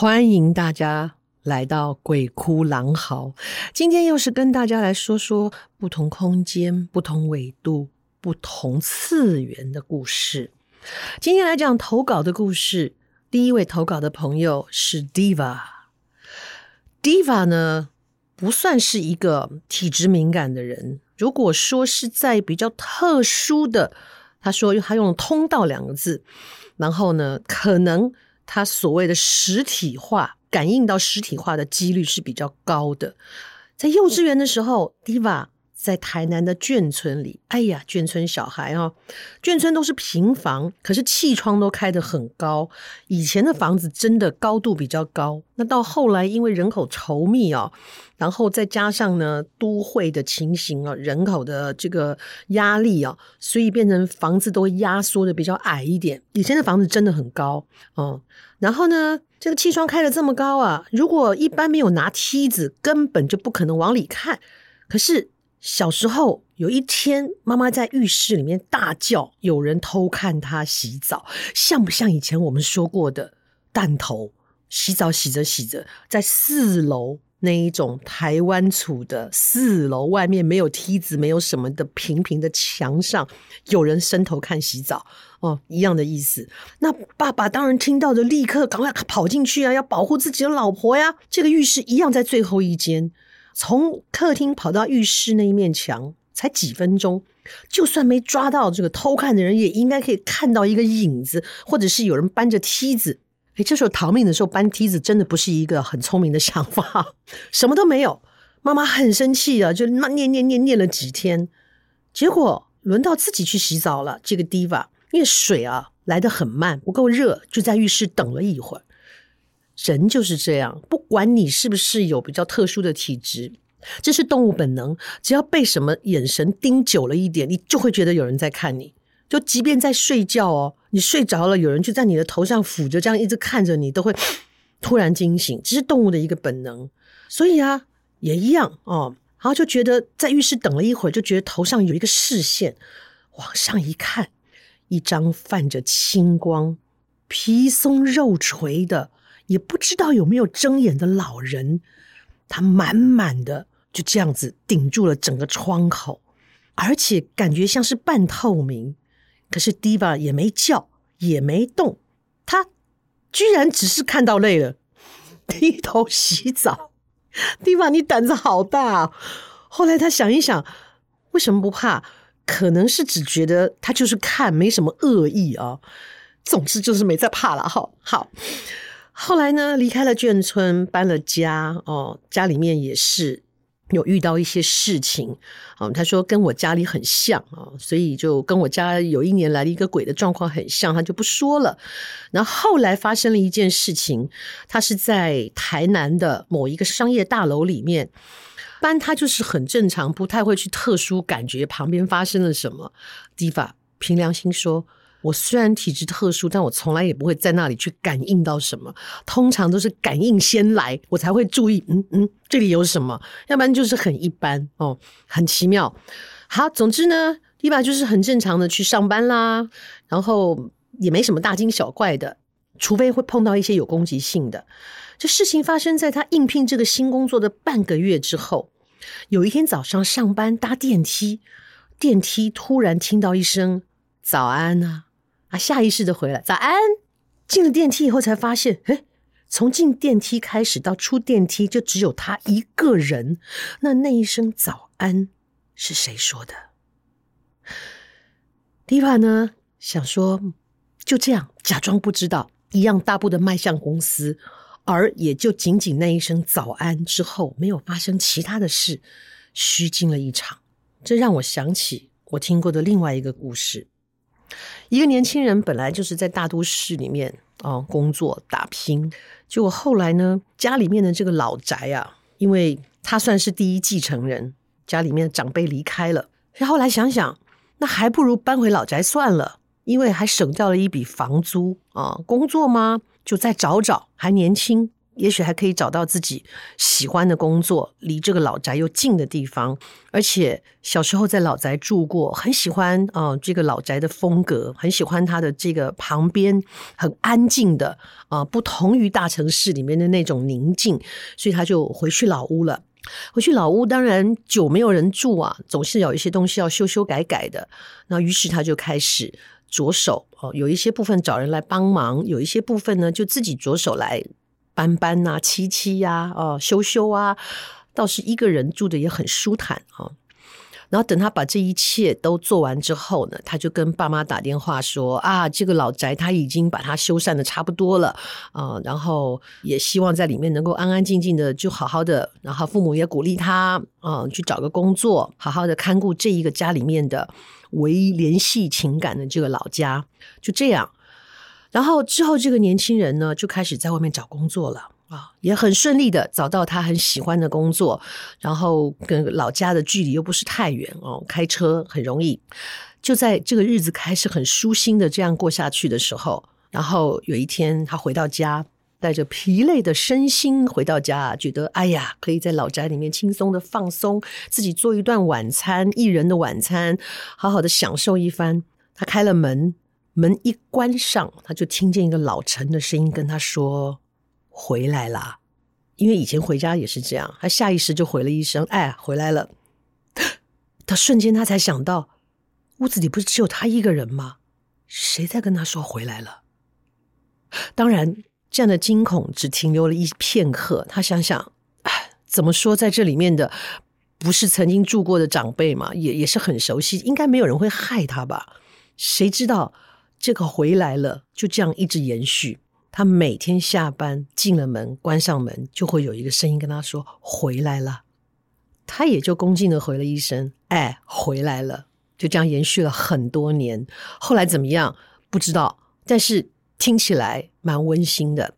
欢迎大家来到鬼哭狼嚎。今天又是跟大家来说说不同空间、不同纬度、不同次元的故事。今天来讲投稿的故事。第一位投稿的朋友是 Diva。Diva 呢，不算是一个体质敏感的人。如果说是在比较特殊的，他说他用了“通道”两个字，然后呢，可能。他所谓的实体化，感应到实体化的几率是比较高的。在幼稚园的时候，Diva 在台南的眷村里，哎呀，眷村小孩哦，眷村都是平房，可是气窗都开得很高。以前的房子真的高度比较高，那到后来因为人口稠密哦，然后再加上呢都会的情形啊，人口的这个压力啊，所以变成房子都压缩的比较矮一点。以前的房子真的很高哦，然后呢，这个气窗开得这么高啊，如果一般没有拿梯子，根本就不可能往里看。可是。小时候有一天，妈妈在浴室里面大叫，有人偷看她洗澡，像不像以前我们说过的弹头？洗澡洗着洗着，在四楼那一种台湾厝的四楼外面没有梯子，没有什么的平平的墙上，有人伸头看洗澡哦，一样的意思。那爸爸当然听到的，立刻赶快跑进去啊，要保护自己的老婆呀。这个浴室一样在最后一间。从客厅跑到浴室那一面墙，才几分钟，就算没抓到这个偷看的人，也应该可以看到一个影子，或者是有人搬着梯子。哎，这时候逃命的时候搬梯子，真的不是一个很聪明的想法。什么都没有，妈妈很生气啊，就念念念念念了几天，结果轮到自己去洗澡了。这个 Diva 因为水啊来得很慢，不够热，就在浴室等了一会儿。人就是这样，不管你是不是有比较特殊的体质，这是动物本能。只要被什么眼神盯久了一点，你就会觉得有人在看你。就即便在睡觉哦，你睡着了，有人就在你的头上抚着，这样一直看着你，都会 突然惊醒。这是动物的一个本能。所以啊，也一样哦。然后就觉得在浴室等了一会儿，就觉得头上有一个视线，往上一看，一张泛着青光、皮松肉垂的。也不知道有没有睁眼的老人，他满满的就这样子顶住了整个窗口，而且感觉像是半透明。可是 Diva 也没叫，也没动，他居然只是看到累了，低头洗澡。Diva，你胆子好大！后来他想一想，为什么不怕？可能是只觉得他就是看，没什么恶意啊。总之就是没再怕了。好，好。后来呢，离开了眷村，搬了家哦，家里面也是有遇到一些事情哦。他说跟我家里很像啊，所以就跟我家有一年来了一个鬼的状况很像，他就不说了。然后后来发生了一件事情，他是在台南的某一个商业大楼里面搬，他就是很正常，不太会去特殊感觉旁边发生了什么。Diva 凭良心说。我虽然体质特殊，但我从来也不会在那里去感应到什么。通常都是感应先来，我才会注意。嗯嗯，这里有什么？要不然就是很一般哦，很奇妙。好，总之呢，Diva 就是很正常的去上班啦，然后也没什么大惊小怪的，除非会碰到一些有攻击性的。这事情发生在他应聘这个新工作的半个月之后。有一天早上上班搭电梯，电梯突然听到一声“早安啊”。啊，下意识的回来，早安。进了电梯以后才发现，诶，从进电梯开始到出电梯就只有他一个人。那那一声早安是谁说的？Diva 呢，想说就这样假装不知道，一样大步的迈向公司，而也就仅仅那一声早安之后，没有发生其他的事，虚惊了一场。这让我想起我听过的另外一个故事。一个年轻人本来就是在大都市里面哦工作打拼，结果后来呢，家里面的这个老宅啊，因为他算是第一继承人，家里面长辈离开了，所以后来想想，那还不如搬回老宅算了，因为还省掉了一笔房租啊。工作嘛，就再找找，还年轻。也许还可以找到自己喜欢的工作，离这个老宅又近的地方，而且小时候在老宅住过，很喜欢啊、这个老宅的风格，很喜欢它的这个旁边很安静的啊、不同于大城市里面的那种宁静，所以他就回去老屋了。回去老屋，当然久没有人住啊，总是有一些东西要修修改改的。那于是他就开始着手哦，有一些部分找人来帮忙，有一些部分呢就自己着手来。搬搬呐、啊，漆漆呀，哦，修修啊，倒是一个人住的也很舒坦啊。然后等他把这一切都做完之后呢，他就跟爸妈打电话说啊，这个老宅他已经把它修缮的差不多了啊，然后也希望在里面能够安安静静的就好好的。然后父母也鼓励他啊，去找个工作，好好的看顾这一个家里面的唯一联系情感的这个老家。就这样。然后之后，这个年轻人呢就开始在外面找工作了啊，也很顺利的找到他很喜欢的工作，然后跟老家的距离又不是太远哦，开车很容易。就在这个日子开始很舒心的这样过下去的时候，然后有一天他回到家，带着疲累的身心回到家，觉得哎呀，可以在老宅里面轻松的放松，自己做一顿晚餐，一人的晚餐，好好的享受一番。他开了门。门一关上，他就听见一个老陈的声音跟他说：“回来啦。”因为以前回家也是这样，他下意识就回了一声：“哎，回来了。”他瞬间他才想到，屋子里不是只有他一个人吗？谁在跟他说回来了？当然，这样的惊恐只停留了一片刻。他想想，哎，怎么说，在这里面的不是曾经住过的长辈嘛，也也是很熟悉，应该没有人会害他吧？谁知道？这个回来了，就这样一直延续。他每天下班进了门，关上门，就会有一个声音跟他说：“回来了。”他也就恭敬的回了一声：“哎，回来了。”就这样延续了很多年。后来怎么样？不知道，但是听起来蛮温馨的。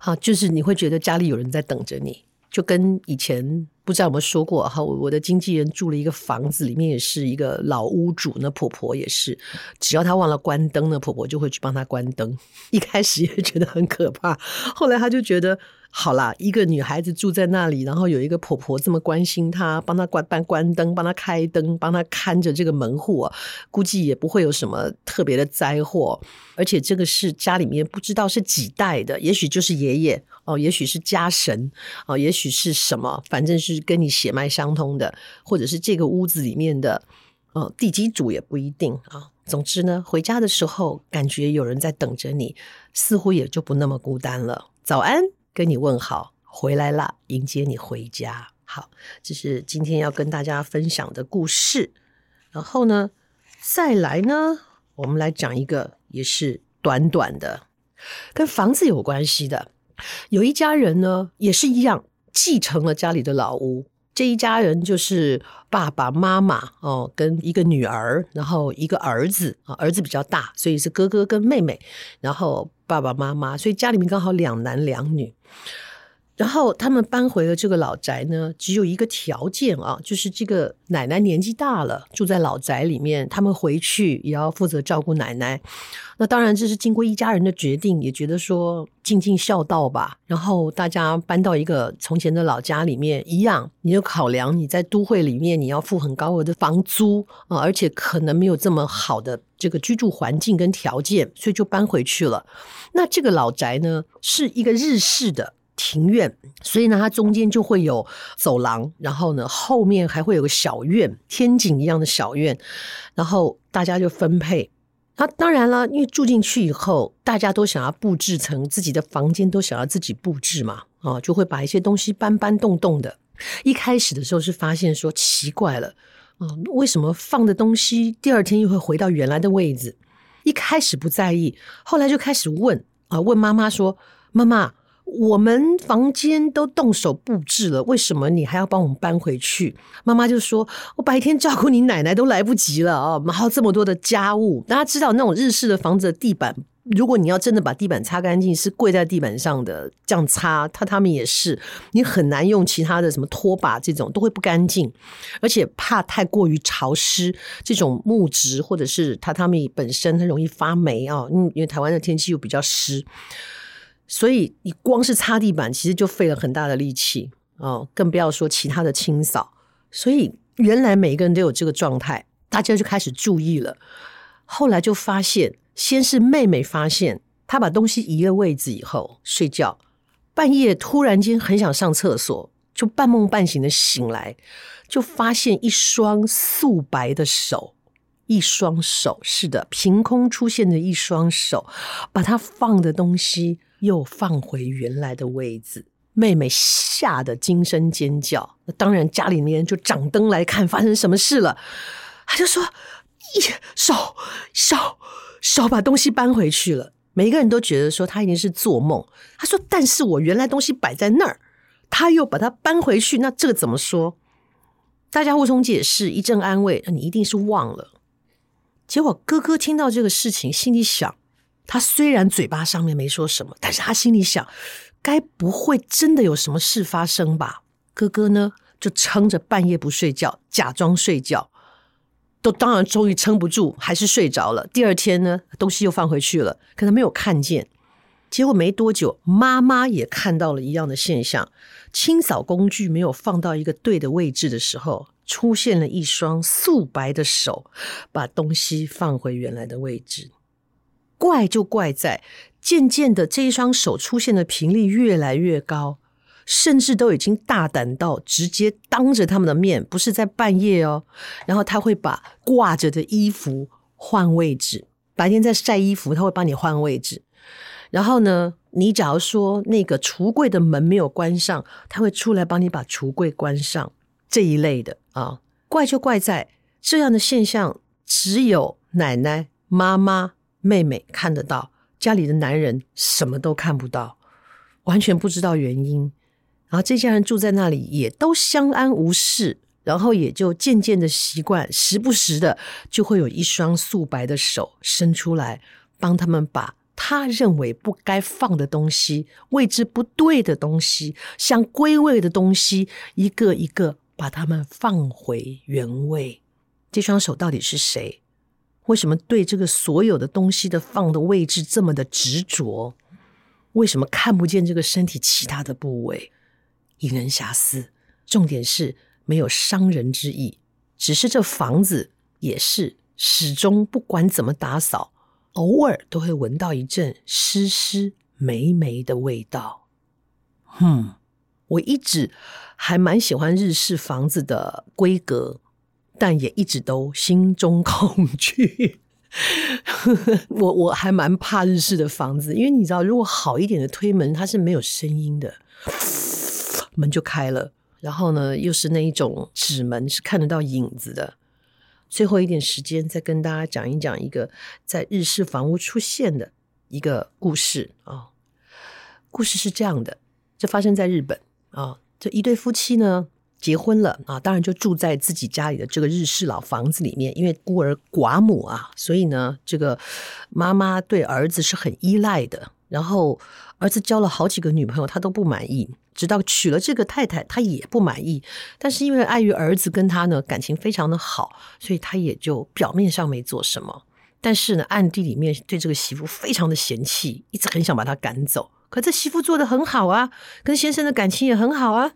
好，就是你会觉得家里有人在等着你，就跟以前。不知道有没有说过哈？我的经纪人住了一个房子，里面也是一个老屋主，那婆婆也是，只要她忘了关灯，那婆婆就会去帮她关灯。一开始也觉得很可怕，后来她就觉得。好啦，一个女孩子住在那里，然后有一个婆婆这么关心她，帮她关关关灯，帮她开灯，帮她看着这个门户，估计也不会有什么特别的灾祸。而且这个是家里面不知道是几代的，也许就是爷爷哦，也许是家神哦，也许是什么，反正是跟你血脉相通的，或者是这个屋子里面的哦地基主也不一定啊。总之呢，回家的时候感觉有人在等着你，似乎也就不那么孤单了。早安。跟你问好，回来了，迎接你回家。好，这是今天要跟大家分享的故事。然后呢，再来呢，我们来讲一个也是短短的，跟房子有关系的。有一家人呢，也是一样，继承了家里的老屋。这一家人就是爸爸妈妈哦，跟一个女儿，然后一个儿子啊，儿子比较大，所以是哥哥跟妹妹，然后爸爸妈妈，所以家里面刚好两男两女。然后他们搬回了这个老宅呢，只有一个条件啊，就是这个奶奶年纪大了，住在老宅里面，他们回去也要负责照顾奶奶。那当然这是经过一家人的决定，也觉得说尽尽孝道吧。然后大家搬到一个从前的老家里面，一样，你就考量你在都会里面你要付很高额的房租啊，而且可能没有这么好的这个居住环境跟条件，所以就搬回去了。那这个老宅呢，是一个日式的。庭院，所以呢，它中间就会有走廊，然后呢，后面还会有个小院，天井一样的小院，然后大家就分配。那当然了，因为住进去以后，大家都想要布置成自己的房间，都想要自己布置嘛，啊，就会把一些东西搬搬动动的。一开始的时候是发现说奇怪了，啊，为什么放的东西第二天又会回到原来的位置？一开始不在意，后来就开始问啊，问妈妈说：“妈妈。”我们房间都动手布置了，为什么你还要帮我们搬回去？”妈妈就说：“我白天照顾你奶奶都来不及了啊，然后这么多的家务，大家知道那种日式的房子的地板。”如果你要真的把地板擦干净，是跪在地板上的这样擦，榻榻米也是，你很难用其他的什么拖把这种都会不干净，而且怕太过于潮湿，这种木质或者是榻榻米本身很容易发霉啊，因因为台湾的天气又比较湿，所以你光是擦地板其实就费了很大的力气哦，更不要说其他的清扫。所以原来每一个人都有这个状态，大家就开始注意了，后来就发现。先是妹妹发现她把东西移了位置以后睡觉，半夜突然间很想上厕所，就半梦半醒的醒来，就发现一双素白的手，一双手，是的，凭空出现的一双手，把她放的东西又放回原来的位置。妹妹吓得惊声尖叫，那当然家里面就掌灯来看发生什么事了。她就说：“一手手。”手把东西搬回去了，每一个人都觉得说他一定是做梦。他说：“但是我原来东西摆在那儿，他又把它搬回去，那这个怎么说？”大家互相解释，一阵安慰：“你一定是忘了。”结果哥哥听到这个事情，心里想：他虽然嘴巴上面没说什么，但是他心里想，该不会真的有什么事发生吧？哥哥呢，就撑着半夜不睡觉，假装睡觉。都当然终于撑不住，还是睡着了。第二天呢，东西又放回去了，可能没有看见。结果没多久，妈妈也看到了一样的现象：清扫工具没有放到一个对的位置的时候，出现了一双素白的手，把东西放回原来的位置。怪就怪在，渐渐的这一双手出现的频率越来越高。甚至都已经大胆到直接当着他们的面，不是在半夜哦。然后他会把挂着的衣服换位置，白天在晒衣服，他会帮你换位置。然后呢，你假如说那个橱柜的门没有关上，他会出来帮你把橱柜关上。这一类的啊，怪就怪在这样的现象，只有奶奶、妈妈、妹妹看得到，家里的男人什么都看不到，完全不知道原因。然后这家人住在那里也都相安无事，然后也就渐渐的习惯，时不时的就会有一双素白的手伸出来，帮他们把他认为不该放的东西、位置不对的东西、想归位的东西，一个一个把他们放回原位。这双手到底是谁？为什么对这个所有的东西的放的位置这么的执着？为什么看不见这个身体其他的部位？引人遐思，重点是没有伤人之意，只是这房子也是始终不管怎么打扫，偶尔都会闻到一阵湿湿霉霉的味道。嗯，我一直还蛮喜欢日式房子的规格，但也一直都心中恐惧。我我还蛮怕日式的房子，因为你知道，如果好一点的推门，它是没有声音的。门就开了，然后呢，又是那一种纸门，是看得到影子的。最后一点时间，再跟大家讲一讲一个在日式房屋出现的一个故事啊。故事是这样的，这发生在日本啊。这一对夫妻呢，结婚了啊，当然就住在自己家里的这个日式老房子里面。因为孤儿寡母啊，所以呢，这个妈妈对儿子是很依赖的。然后儿子交了好几个女朋友，他都不满意。直到娶了这个太太，他也不满意。但是因为碍于儿子跟他呢感情非常的好，所以他也就表面上没做什么。但是呢，暗地里面对这个媳妇非常的嫌弃，一直很想把她赶走。可这媳妇做得很好啊，跟先生的感情也很好啊。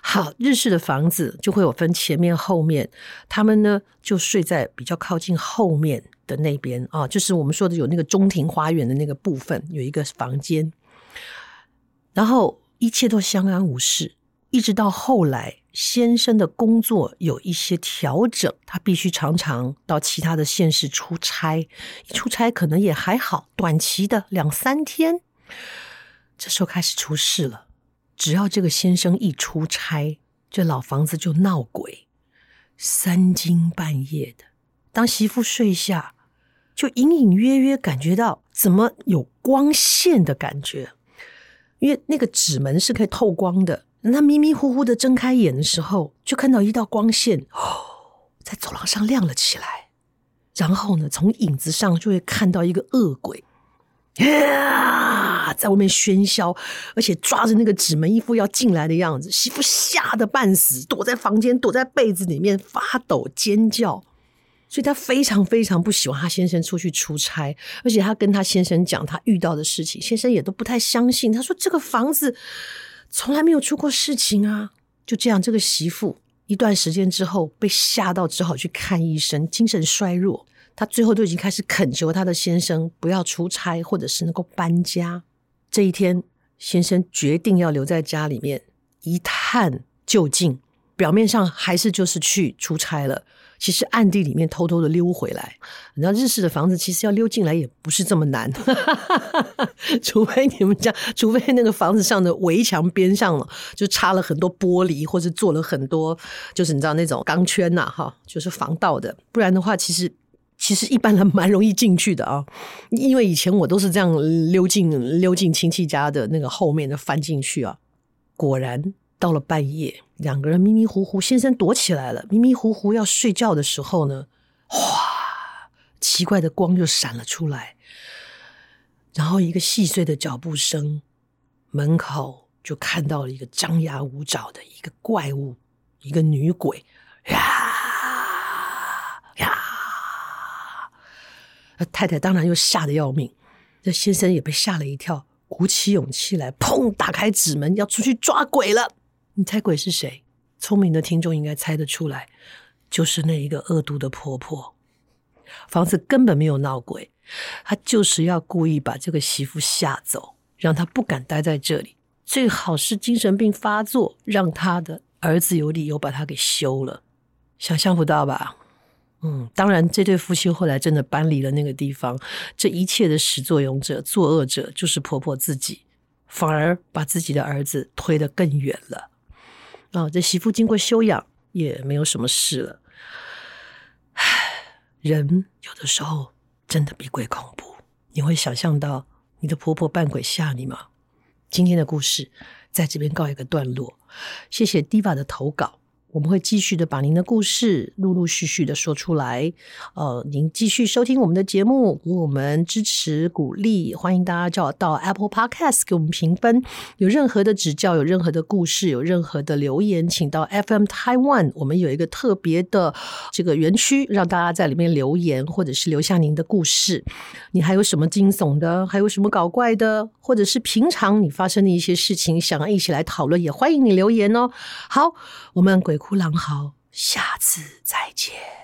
好，日式的房子就会有分前面后面，他们呢就睡在比较靠近后面的那边啊，就是我们说的有那个中庭花园的那个部分，有一个房间，然后。一切都相安无事，一直到后来先生的工作有一些调整，他必须常常到其他的县市出差，一出差可能也还好，短期的两三天。这时候开始出事了，只要这个先生一出差，这老房子就闹鬼，三更半夜的，当媳妇睡下，就隐隐约约感觉到怎么有光线的感觉。因为那个纸门是可以透光的。他迷迷糊糊的睁开眼的时候，就看到一道光线哦，在走廊上亮了起来。然后呢，从影子上就会看到一个恶鬼，啊，在外面喧嚣，而且抓着那个纸门，一副要进来的样子。媳妇吓得半死，躲在房间，躲在被子里面发抖尖叫。所以她非常非常不喜欢她先生出去出差，而且她跟她先生讲她遇到的事情，先生也都不太相信。他说：“这个房子。”从来没有出过事情啊！就这样，这个媳妇一段时间之后被吓到，只好去看医生，精神衰弱。她最后都已经开始恳求她的先生不要出差，或者是能够搬家。这一天，先生决定要留在家里面一探究竟。表面上还是就是去出差了。其实暗地里面偷偷的溜回来，你知道日式的房子其实要溜进来也不是这么难，除非你们家，除非那个房子上的围墙边上了就插了很多玻璃，或是做了很多就是你知道那种钢圈呐，哈，就是防盗的，不然的话，其实其实一般人蛮容易进去的啊，因为以前我都是这样溜进溜进亲戚家的那个后面的翻进去啊，果然。到了半夜，两个人迷迷糊糊，先生躲起来了。迷迷糊糊要睡觉的时候呢，哗，奇怪的光就闪了出来，然后一个细碎的脚步声，门口就看到了一个张牙舞爪的一个怪物，一个女鬼，呀呀！太太当然又吓得要命，这先生也被吓了一跳，鼓起勇气来，砰，打开纸门要出去抓鬼了。你猜鬼是谁？聪明的听众应该猜得出来，就是那一个恶毒的婆婆。房子根本没有闹鬼，她就是要故意把这个媳妇吓走，让她不敢待在这里。最好是精神病发作，让她的儿子有理由把她给休了。想象不到吧？嗯，当然，这对夫妻后来真的搬离了那个地方。这一切的始作俑者、作恶者，就是婆婆自己，反而把自己的儿子推得更远了。啊、这媳妇经过休养也没有什么事了。唉，人有的时候真的比鬼恐怖。你会想象到你的婆婆扮鬼吓你吗？今天的故事在这边告一个段落。谢谢 Diva 的投稿。我们会继续的把您的故事陆陆续续的说出来，呃，您继续收听我们的节目，给我们支持鼓励，欢迎大家叫到 Apple Podcast 给我们评分。有任何的指教，有任何的故事，有任何的留言，请到 FM Taiwan，我们有一个特别的这个园区，让大家在里面留言，或者是留下您的故事。你还有什么惊悚的，还有什么搞怪的，或者是平常你发生的一些事情，想要一起来讨论，也欢迎你留言哦。好，我们鬼哭狼嚎，下次再见。